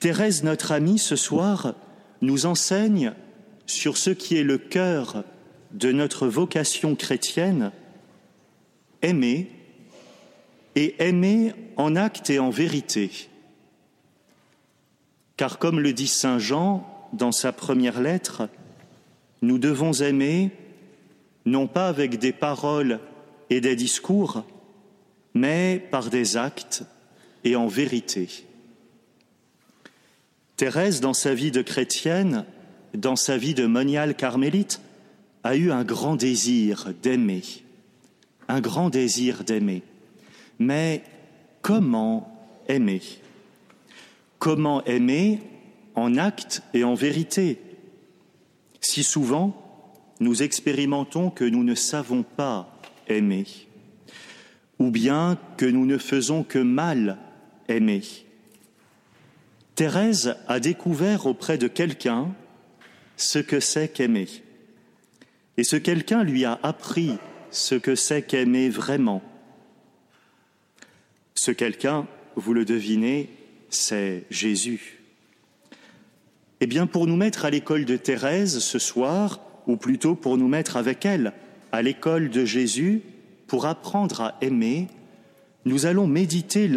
Thérèse, notre amie, ce soir, nous enseigne sur ce qui est le cœur de notre vocation chrétienne, aimer et aimer en acte et en vérité. Car comme le dit Saint Jean dans sa première lettre, nous devons aimer non pas avec des paroles et des discours, mais par des actes et en vérité. Thérèse, dans sa vie de chrétienne, dans sa vie de moniale carmélite, a eu un grand désir d'aimer, un grand désir d'aimer. Mais comment aimer? Comment aimer en acte et en vérité? Si souvent, nous expérimentons que nous ne savons pas aimer, ou bien que nous ne faisons que mal aimer. Thérèse a découvert auprès de quelqu'un ce que c'est qu'aimer. Et ce quelqu'un lui a appris ce que c'est qu'aimer vraiment. Ce quelqu'un, vous le devinez, c'est Jésus. Eh bien, pour nous mettre à l'école de Thérèse ce soir, ou plutôt pour nous mettre avec elle à l'école de Jésus, pour apprendre à aimer, nous allons méditer l'un